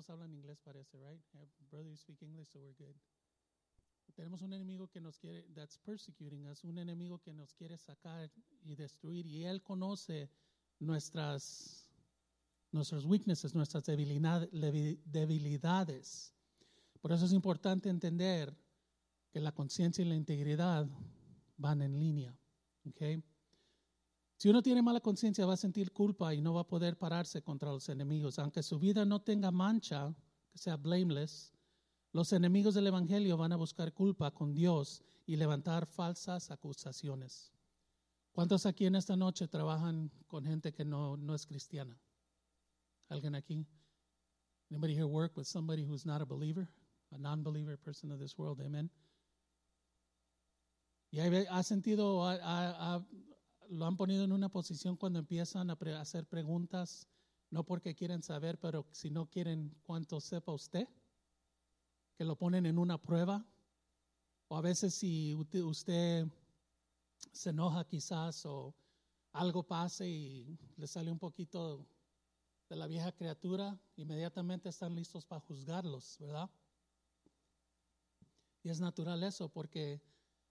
todos hablan inglés, parece, right? Yeah, brother, you speak English, so we're good. Tenemos un enemigo que nos quiere, that's persecuting us, un enemigo que nos quiere sacar y destruir, y él conoce nuestras, nuestras weaknesses, nuestras debilidades. Por eso es importante entender que la conciencia y la integridad van en línea. ¿ok? Si uno tiene mala conciencia, va a sentir culpa y no va a poder pararse contra los enemigos. Aunque su vida no tenga mancha, que sea blameless, los enemigos del Evangelio van a buscar culpa con Dios y levantar falsas acusaciones. ¿Cuántos aquí en esta noche trabajan con gente que no, no es cristiana? ¿Alguien aquí? Anybody here work with somebody who's not a believer? A non-believer person of this world? Amen. Y ha sentido, ha- ha- lo han ponido en una posición cuando empiezan a pre- hacer preguntas, no porque quieren saber, pero si no quieren cuánto sepa usted, que lo ponen en una prueba. O a veces si usted se enoja quizás o algo pase y le sale un poquito de la vieja criatura, inmediatamente están listos para juzgarlos, ¿verdad? Y es natural eso, porque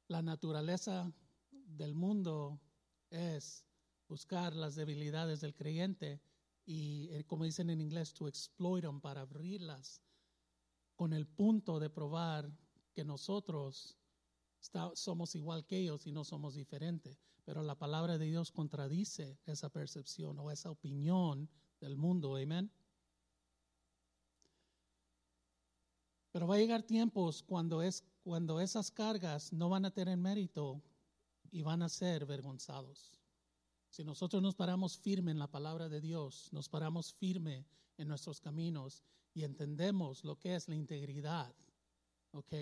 la naturaleza del mundo buscar las debilidades del creyente y, eh, como dicen en inglés, to exploit them, para abrirlas, con el punto de probar que nosotros está- somos igual que ellos y no somos diferentes. Pero la palabra de Dios contradice esa percepción o esa opinión del mundo. Amén. Pero va a llegar tiempos cuando, es, cuando esas cargas no van a tener mérito y van a ser vergonzados. Si nosotros nos paramos firme en la palabra de Dios, nos paramos firme en nuestros caminos y entendemos lo que es la integridad, ¿ok?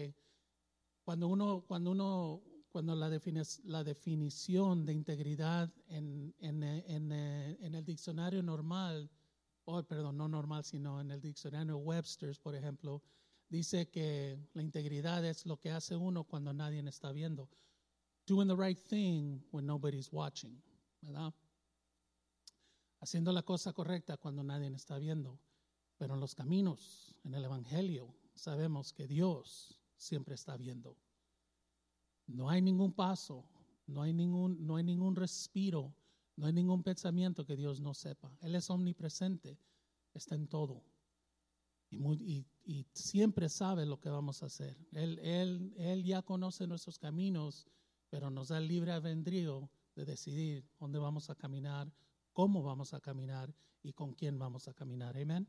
Cuando uno, cuando uno, cuando la, defini- la definición de integridad en, en, en, en el diccionario normal, oh, perdón, no normal, sino en el diccionario Webster's, por ejemplo, dice que la integridad es lo que hace uno cuando nadie está viendo. Doing the right thing when nobody's watching, ¿verdad? Haciendo la cosa correcta cuando nadie está viendo. Pero en los caminos, en el Evangelio, sabemos que Dios siempre está viendo. No hay ningún paso, no hay ningún, no hay ningún respiro, no hay ningún pensamiento que Dios no sepa. Él es omnipresente, está en todo. Y, siempre sabe lo que vamos a hacer. Él, él, él ya conoce nuestros caminos, pero nos da libre albedrío de decidir dónde vamos a caminar, cómo vamos a caminar y con quién vamos a caminar. Amén.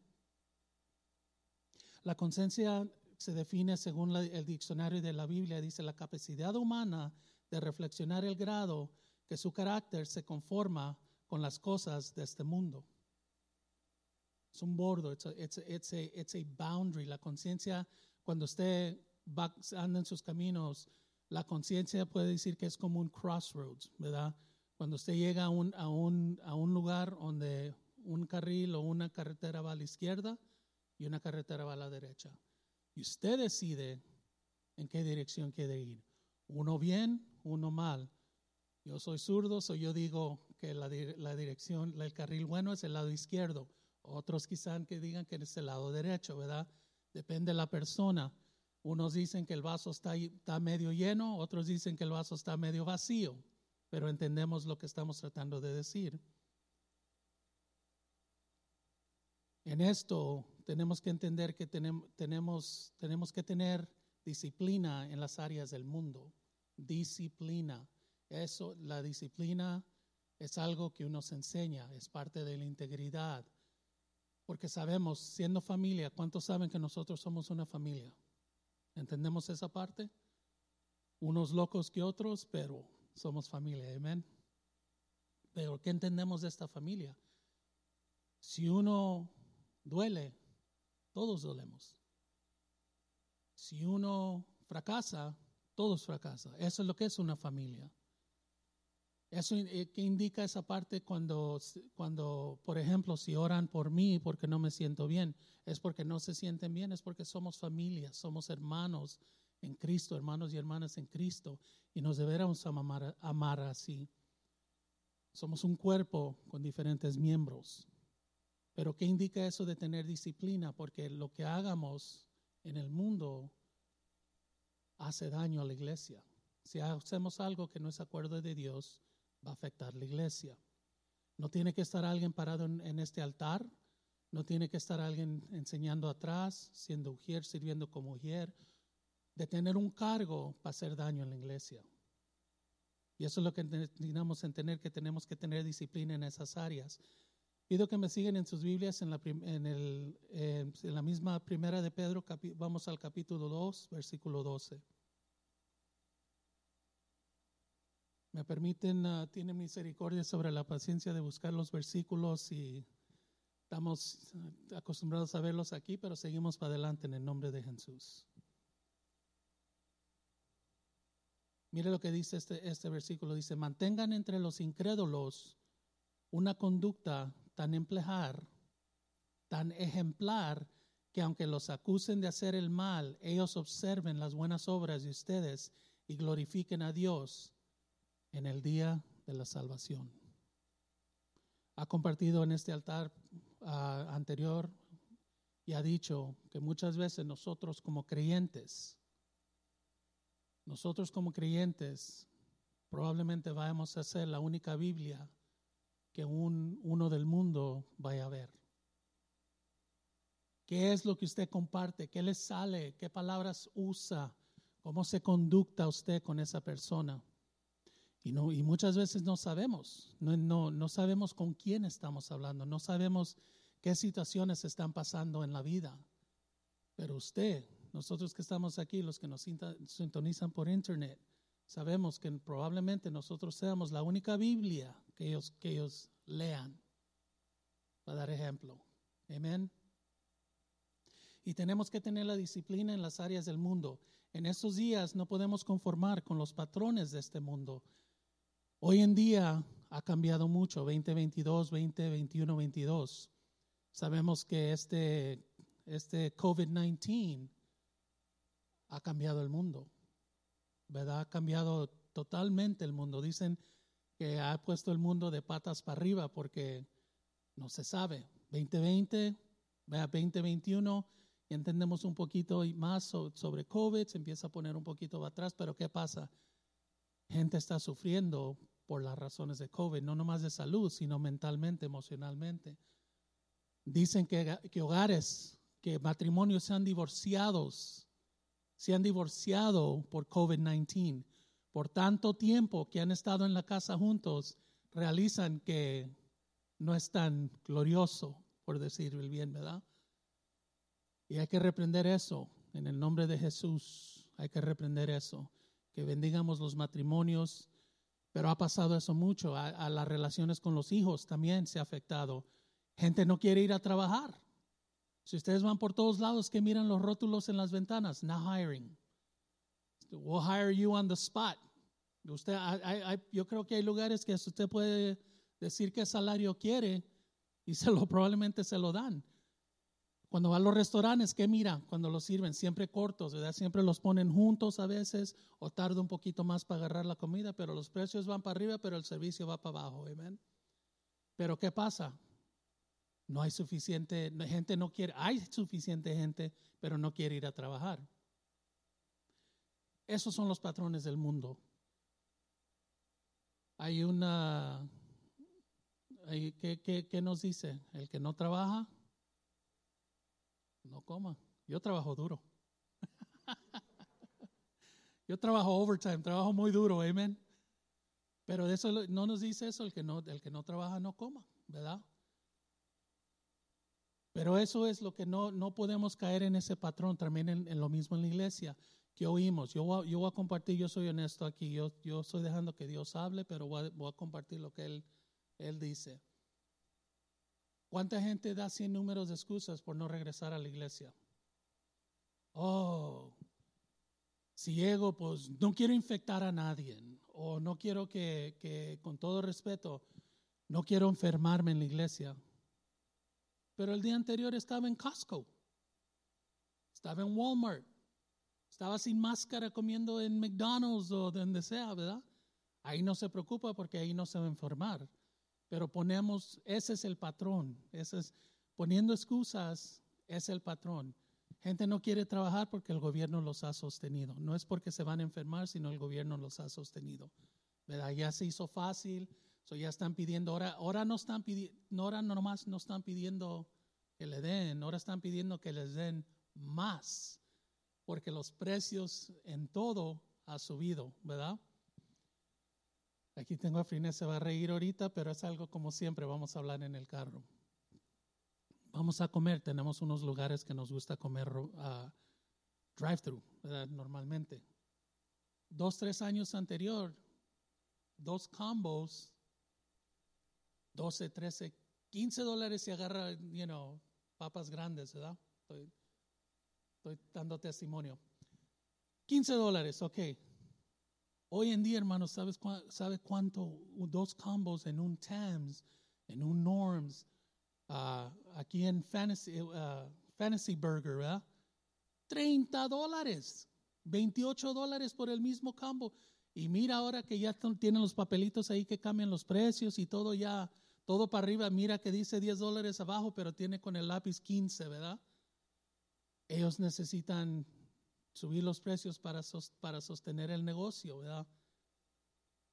La conciencia se define según el diccionario de la Biblia, dice la capacidad humana de reflexionar el grado que su carácter se conforma con las cosas de este mundo. Es un bordo, a, it's it's a- it's a boundary. La conciencia, cuando usted anda en sus caminos, la conciencia puede decir que es como un crossroads, ¿verdad? Cuando usted llega a un, a un, a un lugar donde un carril o una carretera va a la izquierda y una carretera va a la derecha. Y usted decide en qué dirección quiere ir. Uno bien, uno mal. Yo soy zurdo, so yo digo que la, la dirección, el carril bueno es el lado izquierdo. Otros quizás que digan que es el lado derecho, ¿verdad? Depende de la persona. Unos dicen que el vaso está, está medio lleno, otros dicen que el vaso está medio vacío, pero entendemos lo que estamos tratando de decir. En esto tenemos que entender que tenem- tenemos, tenemos que tener disciplina en las áreas del mundo. Disciplina. Eso, la disciplina es algo que uno se enseña, es parte de la integridad. Porque sabemos, siendo familia, ¿cuántos saben que nosotros somos una familia? ¿Entendemos esa parte? Unos locos que otros, pero somos familia, amén. Pero ¿qué entendemos de esta familia? Si uno duele, todos dolemos. Si uno fracasa, todos fracasan. Eso es lo que es una familia. Eso eh, que indica esa parte cuando, cuando, por ejemplo, si oran por mí porque no me siento bien, es porque no se sienten bien, es porque somos familia, somos hermanos en Cristo, hermanos y hermanas en Cristo, y nos deberíamos amar, amar así. Somos un cuerpo con diferentes miembros, Pero ¿qué indica eso de tener disciplina? Porque lo que hagamos en el mundo hace daño a la iglesia. Si hacemos algo que no es acuerdo de Dios, afectar la iglesia. No tiene que estar alguien parado en, este altar, no tiene que estar alguien enseñando atrás, siendo ujier, sirviendo como ujier, de tener un cargo para hacer daño en la iglesia. Y eso es lo que necesitamos entender, que tenemos que tener disciplina en esas áreas. Pido que me sigan en sus Biblias en la, en el, en la misma primera de Pedro, vamos al capítulo 2, versículo 12. Me permiten, uh, misericordia sobre la paciencia de buscar los versículos y estamos acostumbrados a verlos aquí, pero seguimos para adelante en el nombre de Jesús. Mire lo que dice este, este versículo, dice, mantengan entre los incrédulos una conducta tan emplejar, tan ejemplar, que aunque los acusen de hacer el mal, ellos observen las buenas obras de ustedes y glorifiquen a Dios en el día de la salvación. Ha compartido en este altar ah, anterior y ha dicho que muchas veces nosotros como creyentes, nosotros como creyentes probablemente vamos a ser la única Biblia que un, uno del mundo vaya a ver. ¿Qué es lo que usted comparte? ¿Qué le sale? ¿Qué palabras usa? ¿Cómo se conducta usted con esa persona? Y, no, y muchas veces no sabemos, no, no, no sabemos con quién estamos hablando, no sabemos qué situaciones están pasando en la vida. Pero usted, nosotros que estamos aquí, los que nos sintonizan por internet, sabemos que probablemente nosotros seamos la única Biblia que ellos, que ellos lean, para dar ejemplo. Amén. Y tenemos que tener la disciplina en las áreas del mundo. En estos días no podemos conformar con los patrones de este mundo. Hoy en día ha cambiado mucho, 2022, 2021, 22. Sabemos que este, este COVID-19 ha cambiado el mundo, ¿verdad? Ha cambiado totalmente el mundo. Dicen que ha puesto el mundo de patas para arriba porque no se sabe. 2020, vea 2021, y entendemos un poquito más sobre COVID, se empieza a poner un poquito atrás, pero ¿qué pasa? Gente está sufriendo por las razones de COVID, no nomás de salud, sino mentalmente, emocionalmente. Dicen que, que hogares, que matrimonios se han divorciados, se han divorciado por COVID-19. Por tanto tiempo que han estado en la casa juntos, realizan que no es tan glorioso, por decir el bien, ¿verdad? Y hay que reprender eso en el nombre de Jesús. Hay que reprender eso. Que bendigamos los matrimonios, pero ha pasado eso mucho. A, las relaciones con los hijos también se ha afectado. Gente no quiere ir a trabajar. Si ustedes van por todos lados, que miran los rótulos en las ventanas? No hiring. We'll hire you on the spot. Usted, yo creo que hay lugares que usted puede decir qué salario quiere y se lo probablemente se lo dan. Cuando va a los restaurantes, ¿qué mira? Cuando los sirven, siempre cortos, ¿verdad? Siempre los ponen juntos a veces o tarda un poquito más para agarrar la comida, pero los precios van para arriba, pero el servicio va para abajo, ¿amén? Pero ¿qué pasa? No hay suficiente, gente no quiere, hay suficiente gente, pero no quiere ir a trabajar. Esos son los patrones del mundo. Hay una, ¿qué, qué nos dice? El que no trabaja no coma. Yo trabajo duro. Yo trabajo overtime, trabajo muy duro, amén. Pero eso no nos dice eso, el que no, el que no trabaja no coma, ¿verdad? Pero eso es lo que no, no podemos caer en ese patrón, también en, lo mismo en la iglesia, que oímos. Yo voy, yo voy, a compartir, yo soy honesto aquí, yo, yo estoy dejando que Dios hable, pero voy a, compartir lo que él, él dice. ¿Cuánta gente da cien números de excusas por no regresar a la iglesia? Oh, si llego, pues no quiero infectar a nadie, o no quiero que, que, con todo respeto, no quiero enfermarme en la iglesia. Pero el día anterior estaba en Costco, estaba en Walmart, estaba sin máscara comiendo en McDonald's o donde sea, ¿verdad? Ahí no se preocupa porque ahí no se va a enfermar pero ponemos, ese es el patrón, ese es, poniendo excusas es el patrón. Gente no quiere trabajar porque el gobierno los ha sostenido. No es porque se van a enfermar, sino el gobierno los ha sostenido. ¿Verdad? Ya se hizo fácil, so ya están pidiendo, ahora, ahora no están pidiendo, ahora nomás no están pidiendo que le den, ahora están pidiendo que les den más, porque los precios en todo ha subido, ¿verdad? Aquí tengo a Frines, se va a reír ahorita, pero es algo como siempre, vamos a hablar en el carro. Vamos a comer, tenemos unos lugares que nos gusta comer drive-thru, normalmente. Dos, tres años anterior, dos combos, 12, 13, 15 dólares se agarra, you know, papas grandes, ¿verdad? Estoy, estoy dando testimonio. 15 dólares, ok. Hoy en día, hermanos, ¿sabes sabe cuánto? Dos combos en un Tams, en un Norms, uh, aquí en Fantasy, uh, Fantasy Burger, ¿verdad? 30 dólares, 28 dólares por el mismo combo. Y mira ahora que ya tienen los papelitos ahí que cambian los precios y todo ya, todo para arriba, mira que dice 10 dólares abajo, pero tiene con el lápiz 15, ¿verdad? Ellos necesitan subir los precios para, para sostener el negocio, ¿verdad?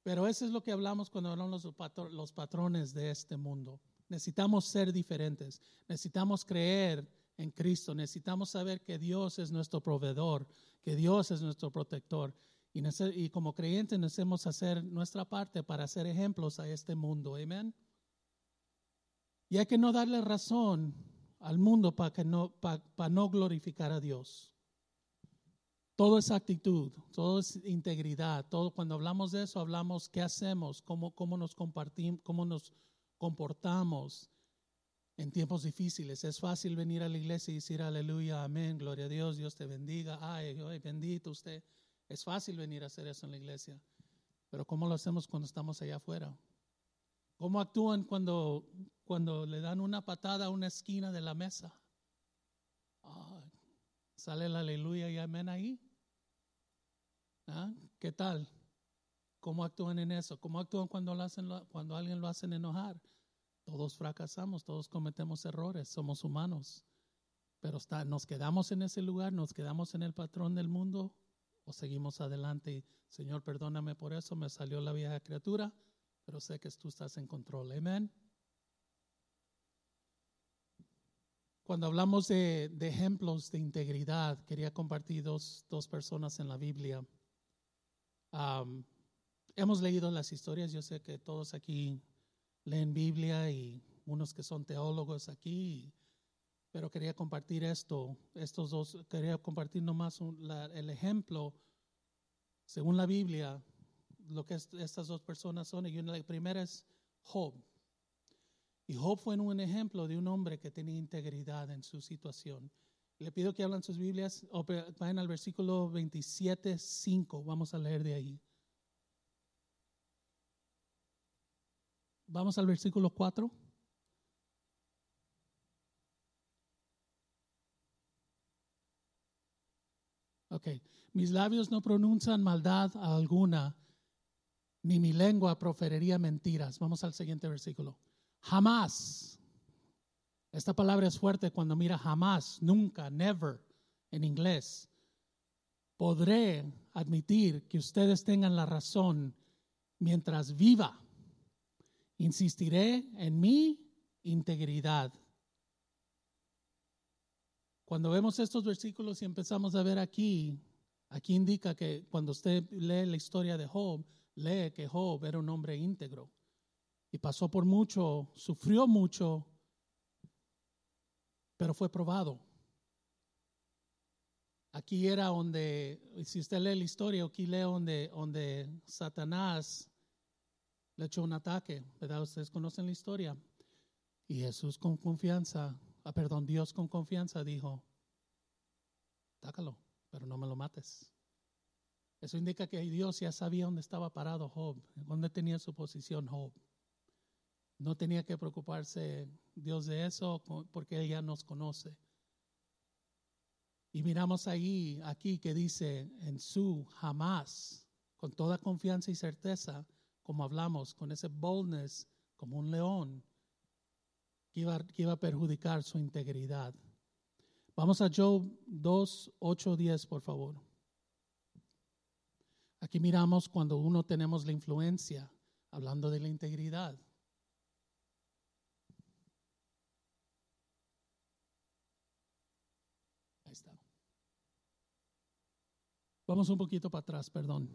Pero eso es lo que hablamos cuando hablamos los, los patrones de este mundo. Necesitamos ser diferentes, necesitamos creer en Cristo, necesitamos saber que Dios es nuestro proveedor, que Dios es nuestro protector. Y, como creyentes necesitamos hacer nuestra parte para ser ejemplos a este mundo. Amén. Y hay que no darle razón al mundo para, que no, para no glorificar a Dios. Todo es actitud, todo es integridad, todo cuando hablamos de eso hablamos qué hacemos, cómo, cómo nos compartimos, cómo nos comportamos en tiempos difíciles. Es fácil venir a la iglesia y decir aleluya, amén, gloria a Dios, Dios te bendiga, ay, ay, bendito usted. Es fácil venir a hacer eso en la iglesia, pero ¿cómo lo hacemos cuando estamos allá afuera? ¿Cómo actúan cuando, cuando le dan una patada a una esquina de la mesa? ¿Sale el aleluya y amén ahí? ¿Ah? ¿Qué tal? ¿Cómo actúan en eso? ¿Cómo actúan cuando, lo hacen, cuando alguien lo hacen enojar? Todos fracasamos, todos cometemos errores, somos humanos. Pero está, nos quedamos en ese lugar, nos quedamos en el patrón del mundo o seguimos adelante Señor, perdóname por eso, me salió la vieja criatura, pero sé que tú estás en control. Amén. Cuando hablamos de, ejemplos de integridad, quería compartir dos, dos personas en la Biblia hemos leído las historias, yo sé que todos aquí leen Biblia y unos que son teólogos aquí, pero quería compartir esto, estos dos, quería compartir nomás el ejemplo, según la Biblia, lo que estas dos personas son. Y la primera es Job. Y Job fue un ejemplo de un hombre que tenía integridad en su situación. Le pido que hablen sus Biblias, vayan al versículo 27, 5. Vamos a leer de ahí. Vamos al versículo 4. Ok, mis labios no pronuncian maldad alguna, ni mi lengua proferiría mentiras. Vamos al siguiente versículo. Jamás esta palabra es fuerte cuando mira jamás, nunca, never en inglés. Podré admitir que ustedes tengan la razón mientras viva. Insistiré en mi integridad. Cuando vemos estos versículos y empezamos a ver aquí, aquí indica que cuando usted lee la historia de Job, lee que Job era un hombre íntegro y pasó por mucho, sufrió mucho pero fue probado. Aquí era donde, si usted lee la historia, aquí lee donde, donde Satanás le echó un ataque, ¿verdad? Ustedes conocen la historia. Y Jesús con confianza, ah, perdón, Dios con confianza dijo, tácalo, pero no me lo mates. Eso indica que Dios ya sabía dónde estaba parado Job, dónde tenía su posición Job. No tenía que preocuparse Dios de eso porque Él ya nos conoce. Y miramos ahí, aquí que dice en su jamás, con toda confianza y certeza, como hablamos, con ese boldness, como un león, que iba, que a perjudicar su integridad. Vamos a Job 2, 8, 10, por favor. Aquí miramos cuando uno tenemos la influencia, hablando de la integridad. Ahí está. Vamos un poquito para atrás, perdón.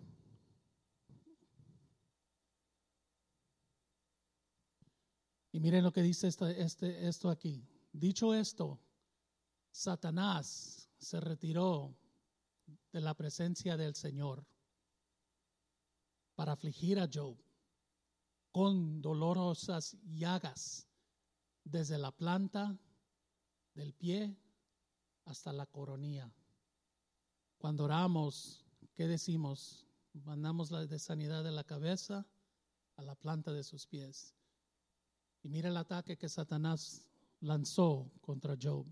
Y miren lo que dice este, esto aquí. Dicho esto, Satanás se retiró de la presencia del Señor para afligir a Job con dolorosas llagas desde la planta del pie hasta la coronilla. Cuando oramos, ¿qué decimos? Mandamos la de sanidad de la cabeza a la planta de sus pies. Y mira el ataque que Satanás lanzó contra Job.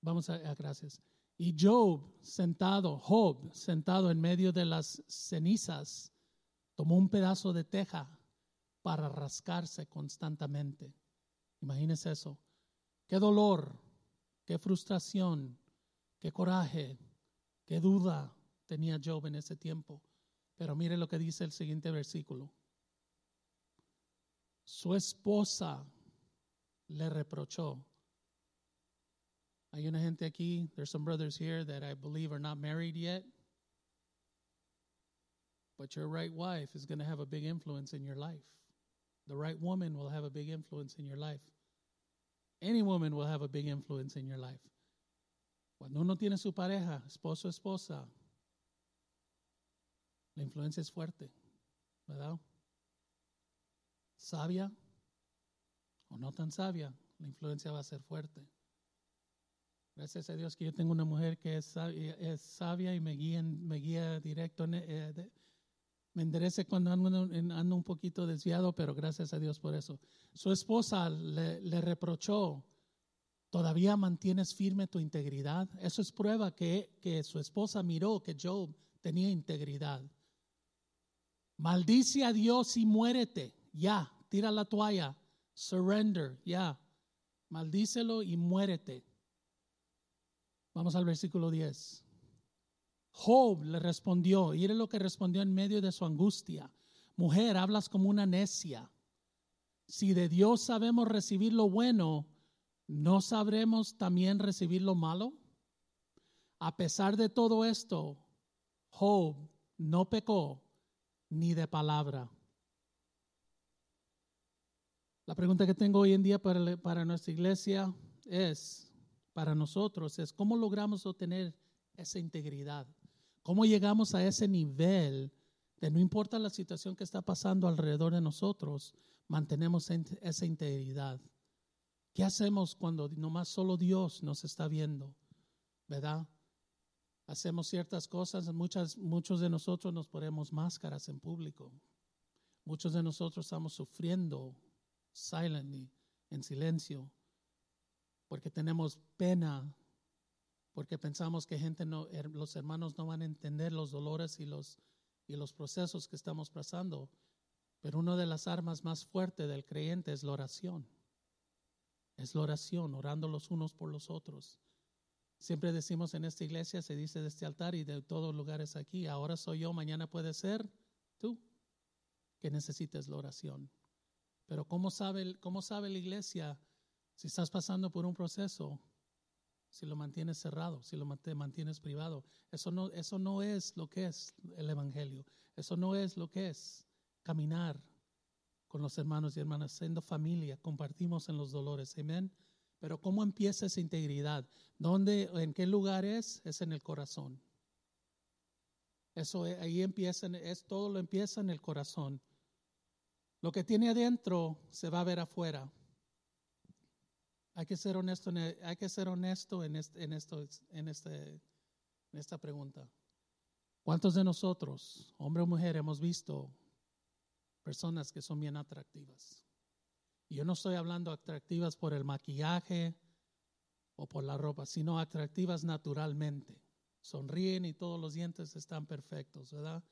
Vamos a, gracias. Y Job sentado, Job sentado en medio de las cenizas, tomó un pedazo de teja para rascarse constantemente. Imagínese eso. Qué dolor, qué frustración, qué coraje, qué duda tenía Job en ese tiempo. Pero mire lo que dice el siguiente versículo. Su esposa le reprochó hay una gente aquí, there's some brothers here that I believe are not married yet. But your right wife is going to have a big influence in your life. The right woman will have a big influence in your life. Any woman will have a big influence in your life. Cuando uno tiene su pareja, esposo, esposa, la influencia es fuerte, ¿verdad? Sabia o no tan sabia, la influencia va a ser fuerte. Gracias a Dios que yo tengo una mujer que es sabia, y me guía, me directo. Eh, me enderece cuando ando, ando, un poquito desviado, pero gracias a Dios por eso. Su esposa le reprochó, ¿todavía mantienes firme tu integridad? Eso es prueba que, que su esposa miró que Job tenía integridad. Maldice a Dios y muérete. Ya, tira la toalla. Surrender, ya. Maldícelo y muérete. Vamos al versículo 10. Job le respondió, y era lo que respondió en medio de su angustia. Mujer, hablas como una necia. Si de Dios sabemos recibir lo bueno, ¿no sabremos también recibir lo malo? A pesar de todo esto, Job no pecó ni de palabra. La pregunta que tengo hoy en día para, para nuestra iglesia es, para nosotros es cómo logramos obtener esa integridad, cómo llegamos a ese nivel de no importa la situación que está pasando alrededor de nosotros, mantenemos esa integridad. ¿Qué hacemos cuando nomás solo Dios nos está viendo? ¿Verdad? Hacemos ciertas cosas, muchas, muchos de nosotros nos ponemos máscaras en público. Muchos de nosotros estamos sufriendo silently, en silencio porque tenemos pena, porque pensamos que gente no, los hermanos no van a entender los dolores y los, y los procesos que estamos pasando. Pero una de las armas más fuertes del creyente es la oración. Es la oración, orando los unos por los otros. Siempre decimos en esta iglesia, se dice de este altar y de todos lugares aquí, ahora soy yo, mañana puede ser tú, que necesites la oración. Pero ¿cómo sabe, cómo sabe la iglesia si estás pasando por un proceso, si lo mantienes cerrado, si lo mantienes privado, eso no, eso no es lo que es el Evangelio. Eso no es lo que es caminar con los hermanos y hermanas, siendo familia, compartimos en los dolores. Amén. Pero ¿cómo empieza esa integridad? ¿Dónde, en qué lugar es? Es en el corazón. Eso ahí empieza, es todo lo empieza en el corazón. Lo que tiene adentro se va a ver afuera. Hay que ser honesto, hay que ser honesto en, en, esto, en, este, en esta pregunta. ¿Cuántos de nosotros, hombre o mujer, hemos visto personas que son bien atractivas? Yo no estoy hablando atractivas por el maquillaje o por la ropa, sino atractivas naturalmente. Sonríen y todos los dientes están perfectos, ¿verdad?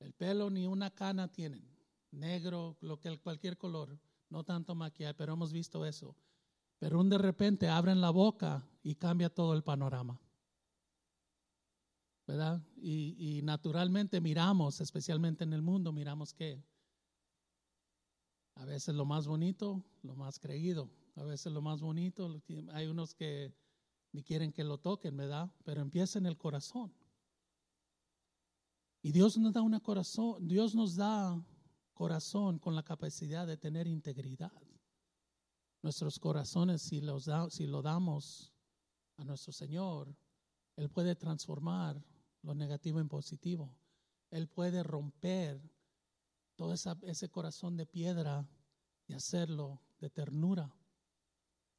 El pelo ni una cana tienen, negro, lo que cualquier color, no tanto maquillaje, pero hemos visto eso. Pero un de repente abren la boca y cambia todo el panorama. ¿Verdad? Y, y naturalmente miramos, especialmente en el mundo, miramos que a veces lo más bonito, lo más creído, a veces lo más bonito, hay unos que ni quieren que lo toquen, ¿verdad? Pero empieza en el corazón. Y Dios nos da una corazón, Dios nos da corazón con la capacidad de tener integridad. Nuestros corazones, si, los si lo damos a nuestro Señor, Él puede transformar lo negativo en positivo. Él puede romper todo ese corazón de piedra y hacerlo de ternura.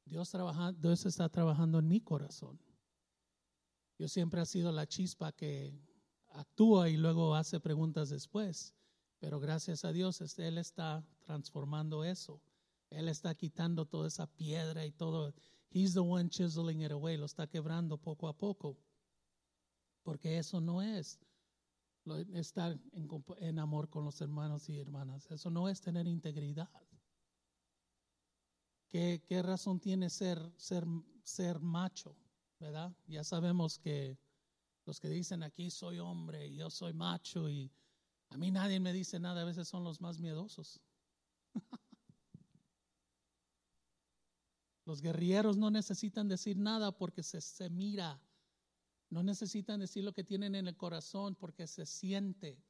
Dios, Dios está trabajando en mi corazón. Yo siempre he sido la chispa que actúa y luego hace preguntas después. Pero gracias a Dios, Él está transformando eso. Él está quitando toda esa piedra y todo. He's the one chiseling it away. Lo está quebrando poco a poco. Porque eso no es estar en, amor con los hermanos y hermanas. Eso no es tener integridad. ¿Qué, razón tiene ser, ser, ser macho? ¿Verdad? Ya sabemos que los que dicen aquí soy hombre y yo soy macho y a mí nadie me dice nada, a veces son los más miedosos. los guerrilleros no necesitan decir nada porque se, se mira. No necesitan decir lo que tienen en el corazón porque se siente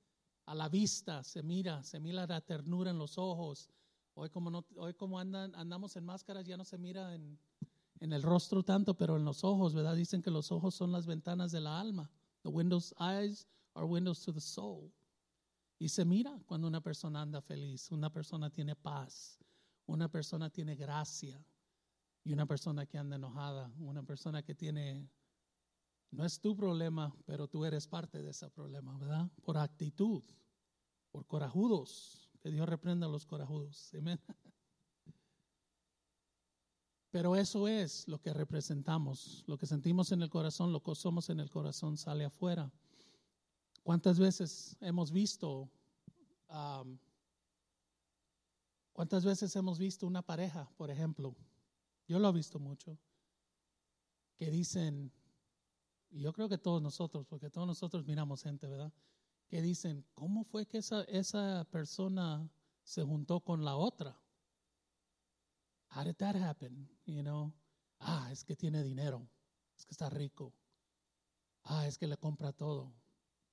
a la vista, se mira, se mira la ternura en los ojos. Hoy como, andan, andamos en máscaras ya no se mira en, en el rostro tanto, pero en los ojos, ¿verdad? Dicen que los ojos son las ventanas de la alma. The windows, eyes are windows to the soul. Y se mira cuando una persona anda feliz, una persona tiene paz, una persona tiene gracia y una persona que anda enojada, una persona que tiene, no es tu problema, pero tú eres parte de ese problema, ¿verdad? Por actitud, por corajudos, que Dios reprenda a los corajudos. Amén. Pero eso es lo que representamos, lo que sentimos en el corazón, lo que somos en el corazón sale afuera. ¿Cuántas veces hemos visto, cuántas veces hemos visto una pareja, por ejemplo? Yo lo he visto mucho, que dicen, y yo creo que todos nosotros, porque todos nosotros miramos gente, ¿verdad? Que dicen, ¿cómo fue que esa, esa persona se juntó con la otra? How did that happen? You know, ah, es que tiene dinero, es que está rico, ah, es que le compra todo.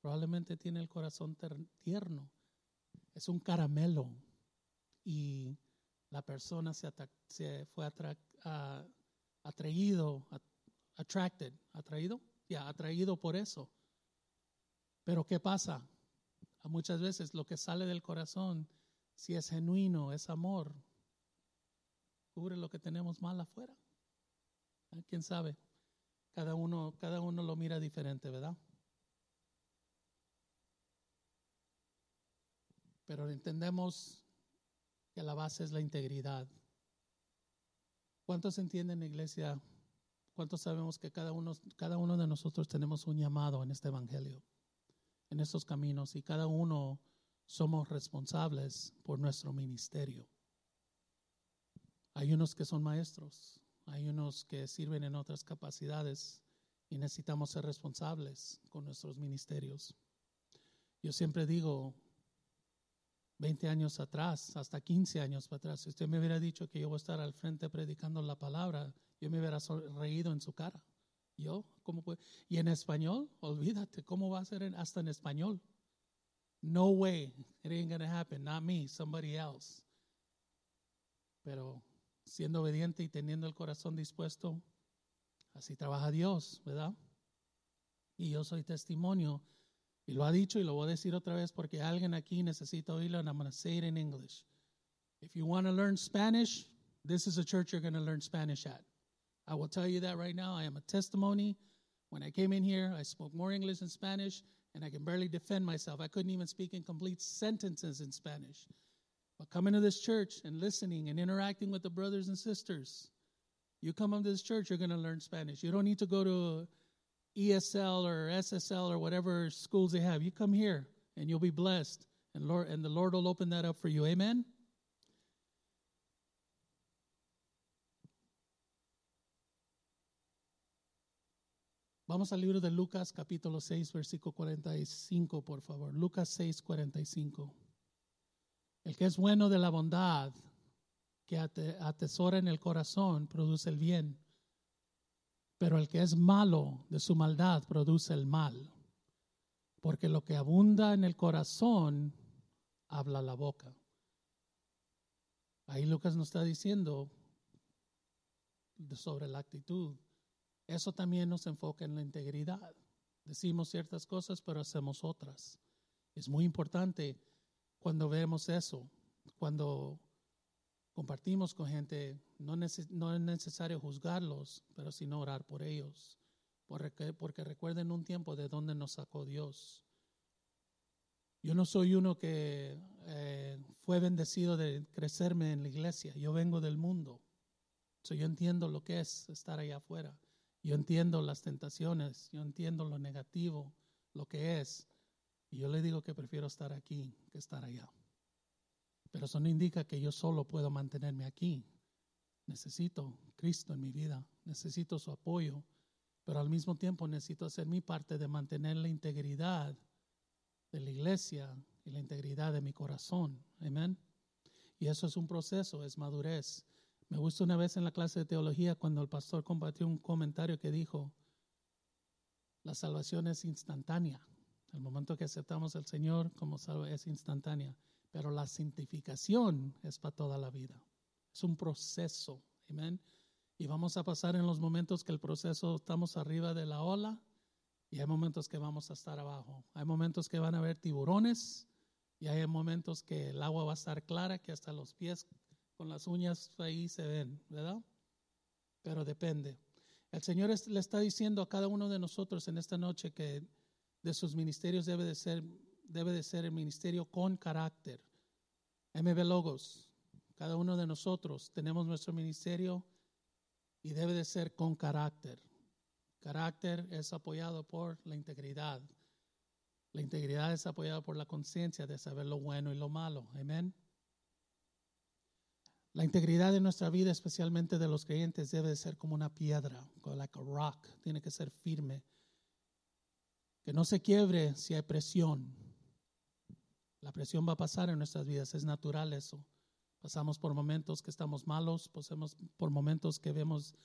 Probablemente tiene el corazón tierno, es un caramelo y la persona se, se fue atraído, attracted, atraído, ya, atraído por eso. Pero ¿qué pasa? Muchas veces lo que sale del corazón, si es genuino, es amor, cubre lo que tenemos mal afuera. Ah, ¿Quién sabe? Cada uno, cada uno lo mira diferente, ¿verdad? Pero entendemos que la base es la integridad. ¿Cuántos entienden, iglesia? ¿Cuántos sabemos que cada uno, cada uno de nosotros tenemos un llamado en este evangelio, en estos caminos, y cada uno somos responsables por nuestro ministerio? Hay unos que son maestros, hay unos que sirven en otras capacidades y necesitamos ser responsables con nuestros ministerios. Yo siempre digo, 20 años atrás, hasta 15 años atrás, si usted me hubiera dicho que yo voy a estar al frente predicando la palabra, yo me hubiera reído en su cara. Yo, ¿cómo puede? Y en español, olvídate, ¿cómo va a ser hasta en español? No way, it ain't gonna happen, not me, somebody else. Pero siendo obediente y teniendo el corazón dispuesto, así trabaja Dios, ¿verdad? Y yo soy testimonio, y lo ha dicho y lo voy a decir otra vez porque alguien aquí necesita oírlo, and I'm going to say it in English. If you want to learn Spanish, this is a church you're going to learn Spanish at. I will tell you that right now. I am a testimony. When I came in here, I spoke more English than Spanish, and I can barely defend myself. I couldn't even speak in complete sentences in Spanish. But coming to this church and listening and interacting with the brothers and sisters, you come to this church, you're going to learn Spanish. You don't need to go to ESL or SSL or whatever schools they have. You come here and you'll be blessed And, Lord, and the Lord will open that up for you. Amen. Vamos al libro de Lucas capítulo 6, versículo 45, por favor. Lucas 6, 45. El que es bueno de la bondad, que atesora en el corazón, produce el bien. Pero el que es malo de su maldad, produce el mal. Porque lo que abunda en el corazón, habla la boca. Ahí Lucas nos está diciendo sobre la actitud eso también nos enfoca en la integridad. Decimos ciertas cosas, pero hacemos otras. Es muy importante cuando vemos eso, cuando compartimos con gente, no, no es necesario juzgarlos, pero sino orar por ellos, porque, recuerden un tiempo de donde nos sacó Dios. Yo no soy uno que eh, fue bendecido de crecerme en la iglesia, yo vengo del mundo, so yo entiendo lo que es estar allá afuera. Yo entiendo las tentaciones, yo entiendo lo negativo, lo que es. Y yo le digo que prefiero estar aquí que estar allá. Pero eso no indica que yo solo puedo mantenerme aquí. Necesito Cristo en mi vida, necesito su apoyo, pero al mismo tiempo necesito hacer mi parte de mantener la integridad de la iglesia y la integridad de mi corazón. Amén. Y eso es un proceso, es madurez. Me gustó una vez en la clase de teología cuando el pastor compartió un comentario que dijo, la salvación es instantánea. El momento que aceptamos al Señor como salvo es instantánea, pero la santificación es para toda la vida. Es un proceso, amén. Y vamos a pasar en los momentos que el proceso estamos arriba de la ola y hay momentos que vamos a estar abajo. Hay momentos que van a haber tiburones y hay momentos que el agua va a estar clara, que hasta los pies con las uñas ahí se ven, ¿verdad? Pero depende. El Señor le está diciendo a cada uno de nosotros en esta noche que de sus ministerios debe de ser, debe de ser el ministerio con carácter. MB Logos, cada uno de nosotros tenemos nuestro ministerio y debe de ser con carácter. Carácter es apoyado por la integridad. La integridad es apoyada por la conciencia de saber lo bueno y lo malo. Amén. La integridad de nuestra vida, especialmente de los creyentes, debe de ser como una piedra, like a rock, tiene que ser firme. Que no se quiebre si hay presión. La presión va a pasar en nuestras vidas, es natural eso. Pasamos por momentos que estamos malos, pasamos por momentos que vemos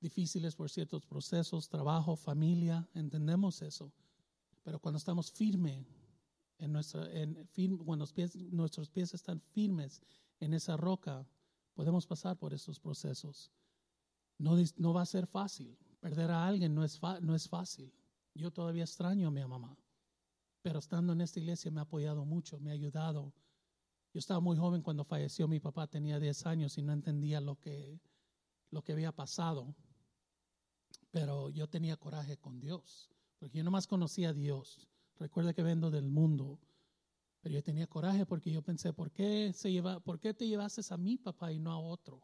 difíciles por ciertos procesos, trabajo, familia, entendemos eso. Pero cuando estamos firmes, en cuando nuestros pies están firmes en esa roca, Podemos pasar por esos procesos. No, no va a ser fácil. Perder a alguien no es, no es fácil. Yo todavía extraño a mi mamá, pero estando en esta iglesia me ha apoyado mucho, me ha ayudado. Yo estaba muy joven cuando falleció mi papá, tenía 10 años y no entendía lo que, lo que había pasado. Pero yo tenía coraje con Dios, porque yo nomás conocía a Dios. Recuerda que vengo del mundo pero yo tenía coraje porque yo pensé, ¿por qué, se lleva, ¿por qué te llevaste a mi papá y no a otro?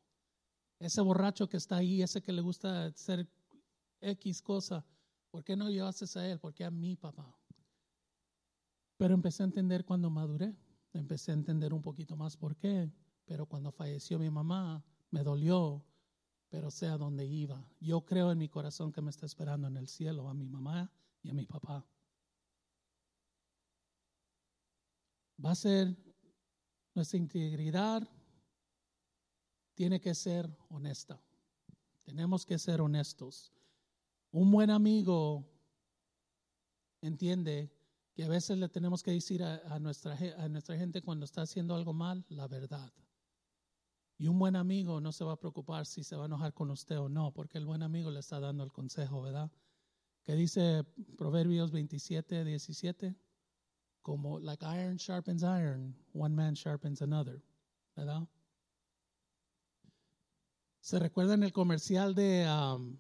Ese borracho que está ahí, ese que le gusta hacer X cosa, ¿por qué no llevaste a él? ¿Por qué a mi papá? Pero empecé a entender cuando maduré, empecé a entender un poquito más por qué. Pero cuando falleció mi mamá, me dolió, pero sé a dónde iba. Yo creo en mi corazón que me está esperando en el cielo a mi mamá y a mi papá. va a ser nuestra integridad tiene que ser honesta. Tenemos que ser honestos. Un buen amigo entiende que a veces le tenemos que decir a, nuestra, a nuestra gente cuando está haciendo algo mal la verdad. Y un buen amigo no se va a preocupar si se va a enojar con usted o no, porque el buen amigo le está dando el consejo, ¿verdad? Que dice Proverbios 27, 17 como like iron sharpens iron, one man sharpens another, ¿verdad? ¿Se recuerdan el comercial de, um,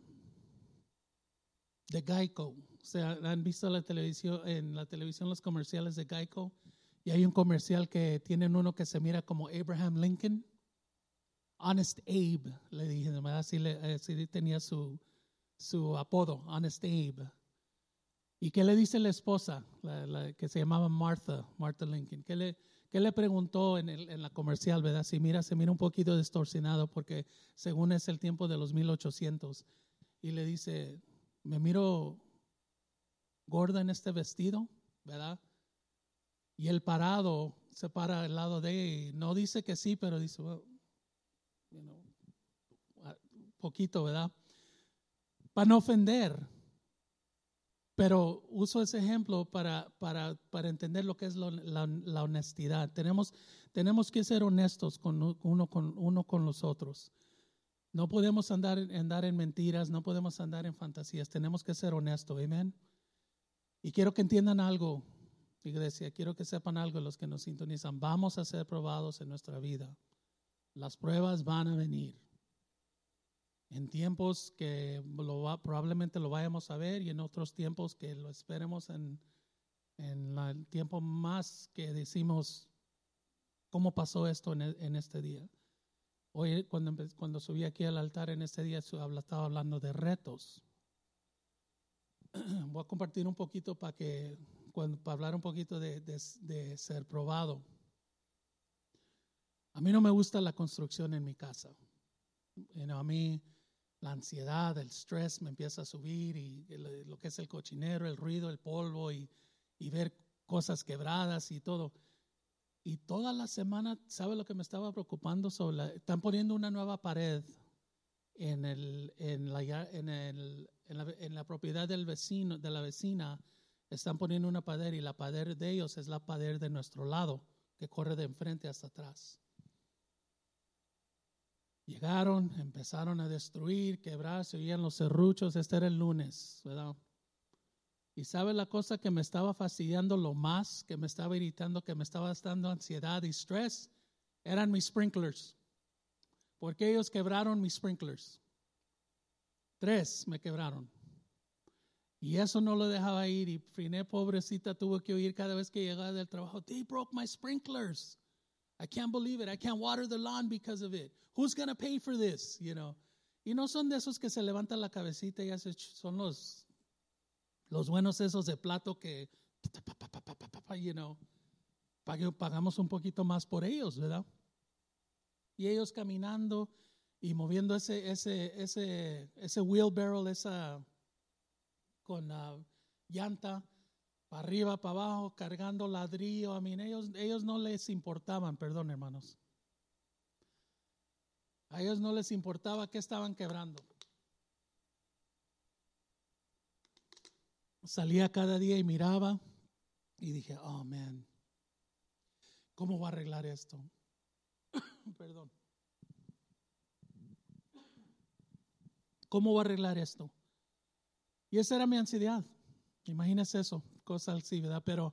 de Geico? O sea, han visto la televisión, en la televisión los comerciales de Geico y hay un comercial que tienen uno que se mira como Abraham Lincoln. Honest Abe, le dije, así, le, tenía su, su apodo, Honest Abe. ¿Y qué le dice la esposa, la, que se llamaba Martha, Martha Lincoln? ¿Qué le, ¿Qué le preguntó en, el, en la comercial, verdad? Si mira, se mira un poquito distorsionado porque según es el tiempo de los 1800. Y le dice, me miro gorda en este vestido, ¿verdad? Y el parado se para al lado de ella y no dice que sí, pero dice, poquito, ¿verdad? Para no ofender. Pero uso ese ejemplo para, para, para entender lo que es la, la, honestidad. Tenemos, tenemos que ser honestos con uno, con uno con los otros. No podemos andar, andar en mentiras, no podemos andar en fantasías. Tenemos que ser honestos. Amén. Y quiero que entiendan algo, iglesia. Quiero que sepan algo los que nos sintonizan. Vamos a ser probados en nuestra vida. Las pruebas van a venir en tiempos que lo probablemente lo vayamos a ver y en otros tiempos que lo esperemos en, en el tiempo más que decimos cómo pasó esto en, e, en este día. Hoy cuando, cuando subí aquí al altar en este día estaba hablando de retos. Voy a compartir un poquito para que cuando, para hablar un poquito de, de, de ser probado. A mí no me gusta la construcción en mi casa. a mí la ansiedad, el estrés me empieza a subir y lo que es el cochinero, el ruido, el polvo y, ver cosas quebradas y todo. Y toda la semana, ¿sabe lo que me estaba preocupando? Sobre están poniendo una nueva pared en, el, en, la, en, el, en, la, propiedad del vecino, de la vecina. Están poniendo una pared y la pared de ellos es la pared de nuestro lado, que corre de enfrente hasta atrás. Llegaron, empezaron a destruir, quebrar, se oían los serruchos. Este era el lunes, ¿verdad? Y sabe la cosa que me estaba fastidiando lo más, que me estaba irritando, que me estaba dando ansiedad y estrés, eran mis sprinklers. Porque ellos quebraron mis sprinklers. Tres me quebraron. Y eso no lo dejaba ir. Y Friné, pobrecita, tuvo que oír cada vez que llegaba del trabajo, they broke my sprinklers. I can't believe it. I can't water the lawn because of it. Who's going to pay for this? You know. Y no son de esos que se levantan la cabecita y hacen, son los, los buenos esos de plato que, you know, pagamos un poquito más por ellos, ¿verdad? Y ellos caminando y moviendo ese, ese, ese, ese wheelbarrow, esa con uh, llanta para arriba, para abajo, cargando ladrillo. A mí, ellos, ellos no les importaban, perdón, hermanos. A ellos no les importaba qué estaban quebrando. Salía cada día y miraba y dije, oh man, ¿cómo va a arreglar esto? Perdón. ¿Cómo va a arreglar esto? Y esa era mi ansiedad. Imagínese eso cosas así, ¿verdad? Pero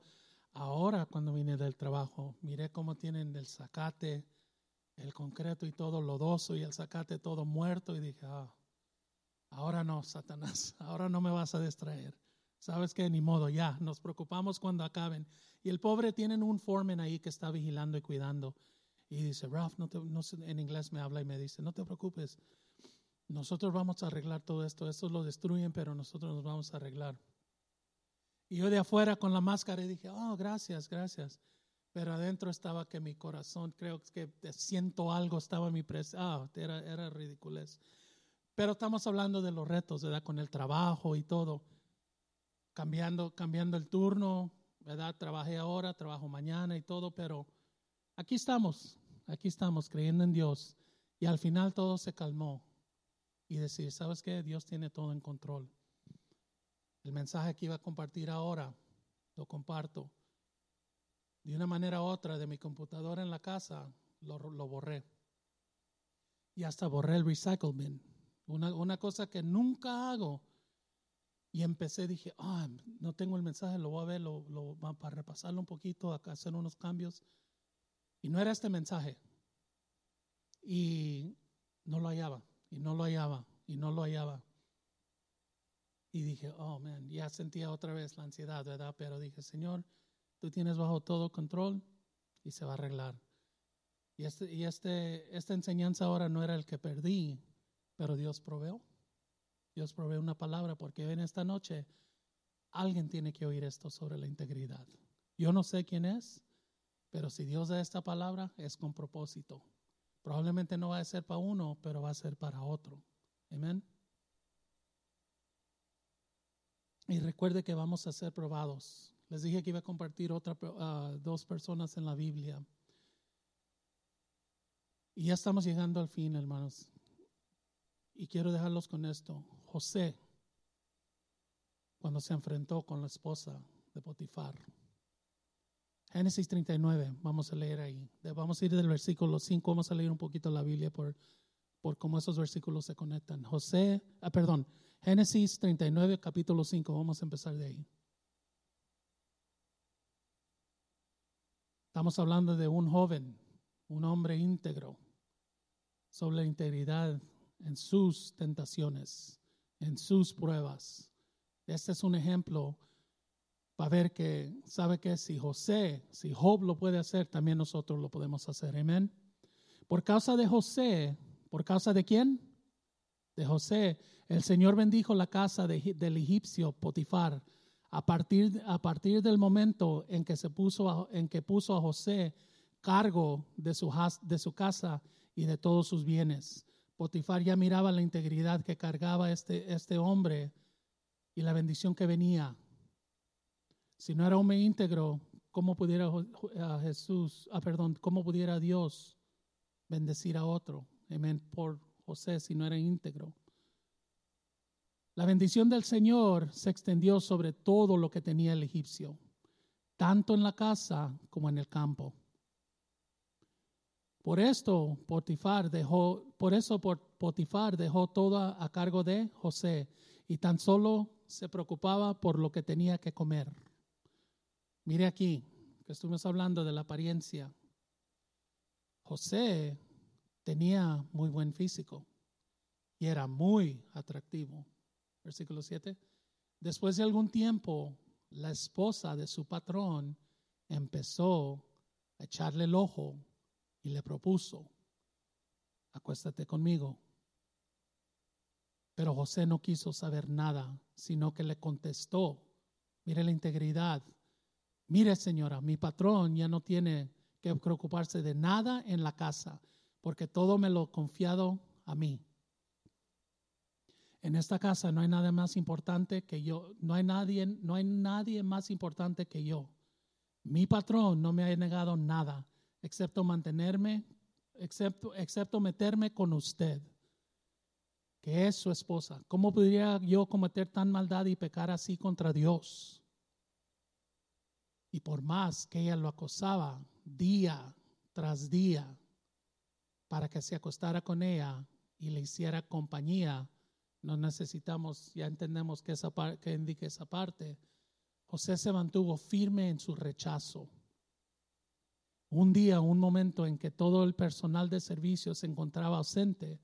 ahora cuando vine del trabajo, miré cómo tienen el zacate, el concreto y todo lodoso y el zacate todo muerto y dije, ah, ahora no, Satanás, ahora no me vas a distraer. Sabes que ni modo, ya, nos preocupamos cuando acaben. Y el pobre tienen un foreman ahí que está vigilando y cuidando. Y dice, Ralph, no, te, no en inglés me habla y me dice, no te preocupes, nosotros vamos a arreglar todo esto. Estos lo destruyen, pero nosotros nos vamos a arreglar. Y yo de afuera con la máscara dije, oh, gracias, gracias. Pero adentro estaba que mi corazón, creo que siento algo, estaba mi presencia. Ah, era, era ridiculez. Pero estamos hablando de los retos, ¿verdad? Con el trabajo y todo. Cambiando, cambiando el turno, ¿verdad? Trabajé ahora, trabajo mañana y todo, pero aquí estamos, aquí estamos creyendo en Dios. Y al final todo se calmó. Y decir, ¿sabes qué? Dios tiene todo en control. El mensaje que iba a compartir ahora, lo comparto. De una manera u otra, de mi computadora en la casa, lo, borré. Y hasta borré el recycle bin. Una, una, cosa que nunca hago. Y empecé, dije, ah, no tengo el mensaje, lo voy a ver, lo, lo, para repasarlo un poquito, hacer unos cambios. Y no era este mensaje. Y no lo hallaba, y no lo hallaba, y no lo hallaba. Y dije, oh, man, ya sentía otra vez la ansiedad, ¿verdad? Pero dije, Señor, tú tienes bajo todo control y se va a arreglar. Y, este, y este, esta enseñanza ahora no era el que perdí, pero Dios proveó. Dios provee una palabra porque en esta noche alguien tiene que oír esto sobre la integridad. Yo no sé quién es, Pero si Dios da esta palabra, es con propósito. Probablemente no va a ser para uno, pero va a ser para otro. Amén. Y recuerde que vamos a ser probados. Les dije que iba a compartir otra, uh, dos personas en la Biblia. Y ya estamos llegando al fin, hermanos. Y quiero dejarlos con esto. José, cuando se enfrentó con la esposa de Potifar. Génesis 39, vamos a leer ahí. Vamos a ir del versículo 5, vamos a leer un poquito la Biblia por, por cómo esos versículos se conectan. José, ah, perdón, Génesis 39, capítulo 5, vamos a empezar de ahí. Estamos hablando de un joven, un hombre íntegro, sobre la integridad en sus tentaciones, en sus pruebas. Este es un ejemplo para ver que sabe que si José, si Job lo puede hacer, también nosotros lo podemos hacer. Amén. Por causa de José, ¿por causa de quién? De José. El Señor bendijo la casa del egipcio Potifar. A partir, a partir del momento en que, se puso en que puso a José cargo de su, de su casa y de todos sus bienes. Potifar ya miraba la integridad que cargaba este, este hombre y la bendición que venía. Si no era hombre íntegro, ¿cómo pudiera Jesús, ah, perdón, cómo pudiera Dios bendecir a otro? Amén. Por José, si no era íntegro. La bendición del Señor se extendió sobre todo lo que tenía el egipcio, tanto en la casa como en el campo. Por esto Potifar dejó, por eso Potifar dejó todo a cargo de José y tan solo se preocupaba por lo que tenía que comer. Mire aquí, que estuvimos hablando de la apariencia. José tenía muy buen físico y era muy atractivo. Versículo 7. Después de algún tiempo, la esposa de su patrón empezó a echarle el ojo y le propuso, acuéstate conmigo. Pero José no quiso saber nada, sino que le contestó, mire la integridad, mire señora, mi patrón ya no tiene que preocuparse de nada en la casa, porque todo me lo confiado a mí. En esta casa no hay nada más importante que yo, no hay nadie, no hay nadie más importante que yo. Mi patrón no me ha negado nada excepto mantenerme, excepto, excepto meterme con usted, que es su esposa. ¿Cómo podría yo cometer tan maldad y pecar así contra Dios? Y por más que ella lo acosaba día tras día para que se acostara con ella y le hiciera compañía, no necesitamos, ya entendemos que, esa, que indica esa parte. José se mantuvo firme en su rechazo. Un día, un momento en que todo el personal de servicio se encontraba ausente,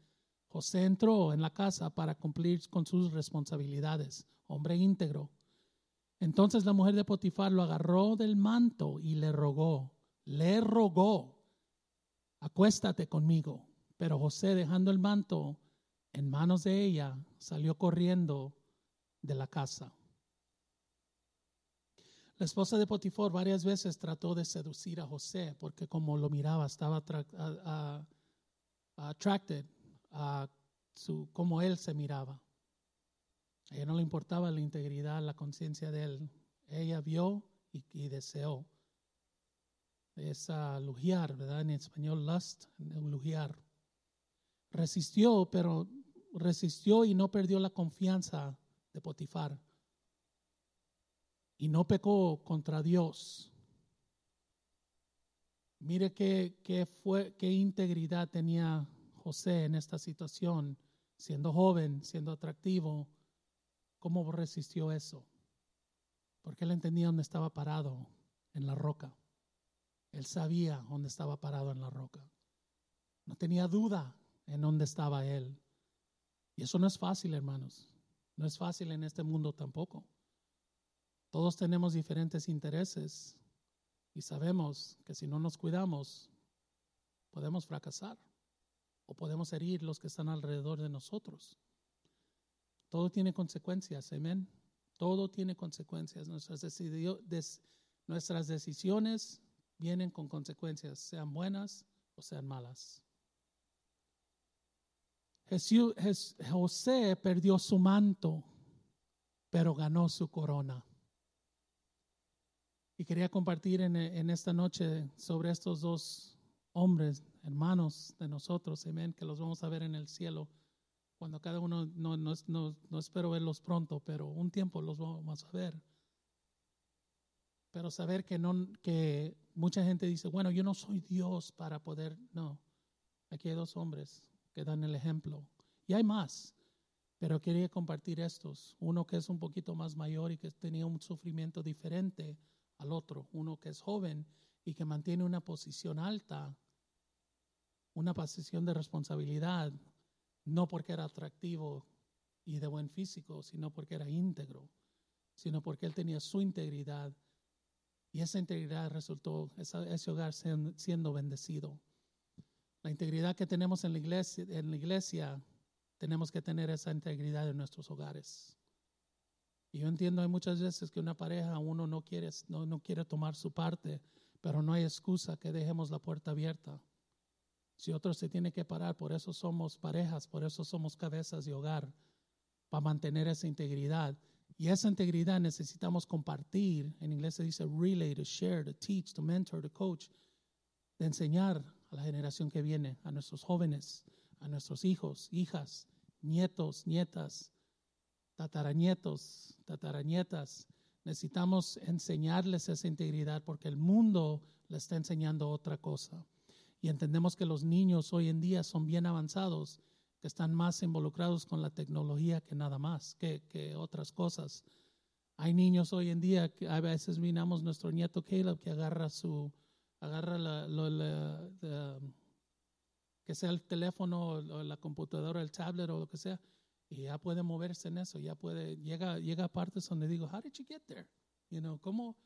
José entró en la casa para cumplir con sus responsabilidades, hombre íntegro. Entonces la mujer de Potifar lo agarró del manto y le rogó, le rogó, acuéstate conmigo. Pero José, dejando el manto en manos de ella, salió corriendo de la casa. La esposa de Potifar varias veces trató de seducir a José porque como lo miraba estaba attracted a su, cómo él se miraba. A ella no le importaba la integridad, la conciencia de él. Ella vio y, deseó. Es lujiar, ¿verdad? En español, lust, lujiar. Resistió, pero resistió y no perdió la confianza de Potifar y no pecó contra Dios. Mire qué, fue, qué integridad tenía José en esta situación, siendo joven, siendo atractivo. ¿Cómo resistió eso? Porque él entendía dónde estaba parado, en la roca. Él sabía dónde estaba parado en la roca. No tenía duda en dónde estaba él. Y eso no es fácil, hermanos. No es fácil en este mundo tampoco. Todos tenemos diferentes intereses y sabemos que si no nos cuidamos, podemos fracasar o podemos herir los que están alrededor de nosotros. Todo tiene consecuencias, amén. Todo tiene consecuencias. Nuestras, decisiones vienen con consecuencias, sean buenas o sean malas. José perdió su manto, pero ganó su corona. Y quería compartir en, esta noche sobre estos dos hombres, hermanos de nosotros, amén, que los vamos a ver en el cielo. Cuando cada uno, no, no, no espero verlos pronto, pero un tiempo los vamos a ver. Pero saber que, no, que mucha gente dice, bueno, yo no soy Dios para poder, no. Aquí hay dos hombres que dan el ejemplo. Y hay más, pero quería compartir estos. Uno que es un poquito más mayor y que tenía un sufrimiento diferente al otro, uno que es joven y que mantiene una posición alta, una posición de responsabilidad, no porque era atractivo y de buen físico, sino porque era íntegro, sino porque él tenía su integridad y esa integridad resultó, ese hogar siendo bendecido. La integridad que tenemos en la iglesia, en la iglesia tenemos que tener esa integridad en nuestros hogares. Y yo entiendo, hay muchas veces que una pareja, uno no quiere, no, no quiere tomar su parte, pero no hay excusa que dejemos la puerta abierta. Si otro se tiene que parar, por eso somos parejas, por eso somos cabezas de hogar, para mantener esa integridad. Y esa integridad necesitamos compartir. En inglés se dice relay, to share, to teach, to mentor, to coach, de enseñar a la generación que viene, a nuestros jóvenes, a nuestros hijos, hijas, nietos, nietas, tataranietos, tataranietas. Necesitamos enseñarles esa integridad porque el mundo le está enseñando otra cosa. Y entendemos que los niños hoy en día son bien avanzados, que están más involucrados con la tecnología que nada más, que, que otras cosas. Hay niños hoy en día que a veces miramos nuestro nieto Caleb que agarra su, agarra la, la, que sea el teléfono o la computadora, el tablet o lo que sea, y ya puede moverse en eso, ya puede, llega, llega a partes donde digo, how did you get there? You know, ¿cómo?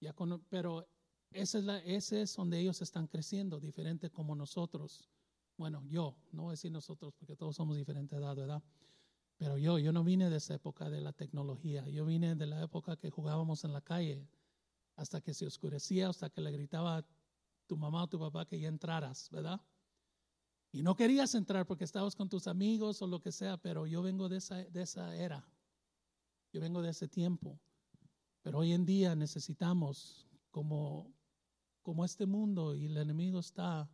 Ya pero es ese es donde ellos están creciendo, diferente como nosotros. Bueno, yo, no voy a decir nosotros porque todos somos diferentes edad, ¿verdad? Pero yo, yo no vine de esa época de la tecnología, yo vine de la época que jugábamos en la calle hasta que se oscurecía, hasta que le gritaba tu mamá o tu papá que ya entraras, ¿verdad? Y no querías entrar porque estabas con tus amigos o lo que sea, pero yo vengo de esa, de esa era. Yo vengo de ese tiempo. Pero hoy en día necesitamos, como, como este mundo y el enemigo está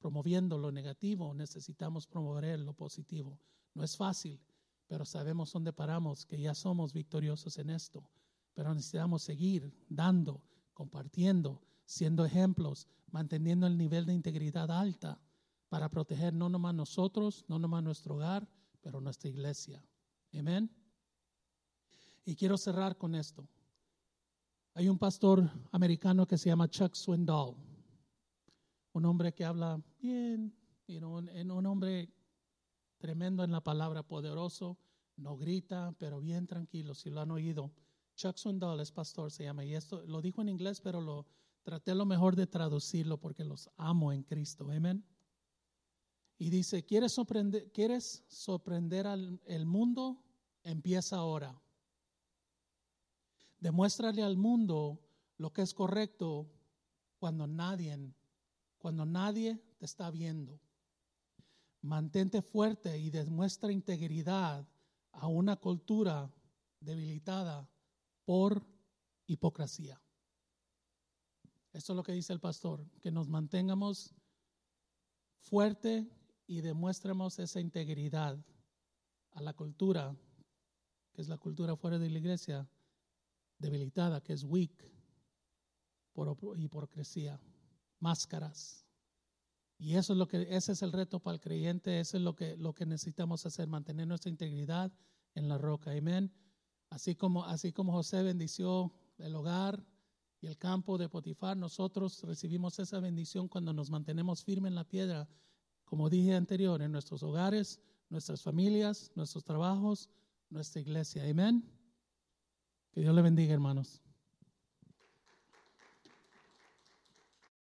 promoviendo lo negativo, necesitamos promover lo positivo. No es fácil, pero sabemos dónde paramos, que ya somos victoriosos en esto. Pero necesitamos seguir dando, compartiendo, siendo ejemplos, manteniendo el nivel de integridad alta para proteger no nomás nosotros, no nomás nuestro hogar, pero nuestra iglesia. Amén. Y quiero cerrar con esto. Hay un pastor americano que se llama Chuck Swindoll, un hombre que habla bien, un hombre tremendo en la palabra, poderoso, no grita, pero bien tranquilo, si lo han oído. Chuck Swindoll es pastor, se llama, y esto lo dijo en inglés, pero lo traté lo mejor de traducirlo porque los amo en Cristo. Amén. Y dice, ¿quieres sorprender, ¿quieres sorprender al el mundo? Empieza ahora. Demuéstrale al mundo lo que es correcto cuando nadie, cuando nadie te está viendo. Mantente fuerte y demuestra integridad a una cultura debilitada por hipocresía. Esto es lo que dice el pastor, que nos mantengamos fuerte y demuéstramos esa integridad a la cultura, que es la cultura fuera de la iglesia, debilitada, que es weak, por hipocresía, máscaras. Y eso es lo que, ese es el reto para el creyente, eso es lo que, lo que necesitamos hacer, mantener nuestra integridad en la roca. Amén. Así como, así como José bendició el hogar y el campo de Potifar, nosotros recibimos esa bendición cuando nos mantenemos firmes en la piedra como dije anterior, en nuestros hogares, nuestras familias, nuestros trabajos, nuestra iglesia. Amén. Dios le bendiga, hermanos.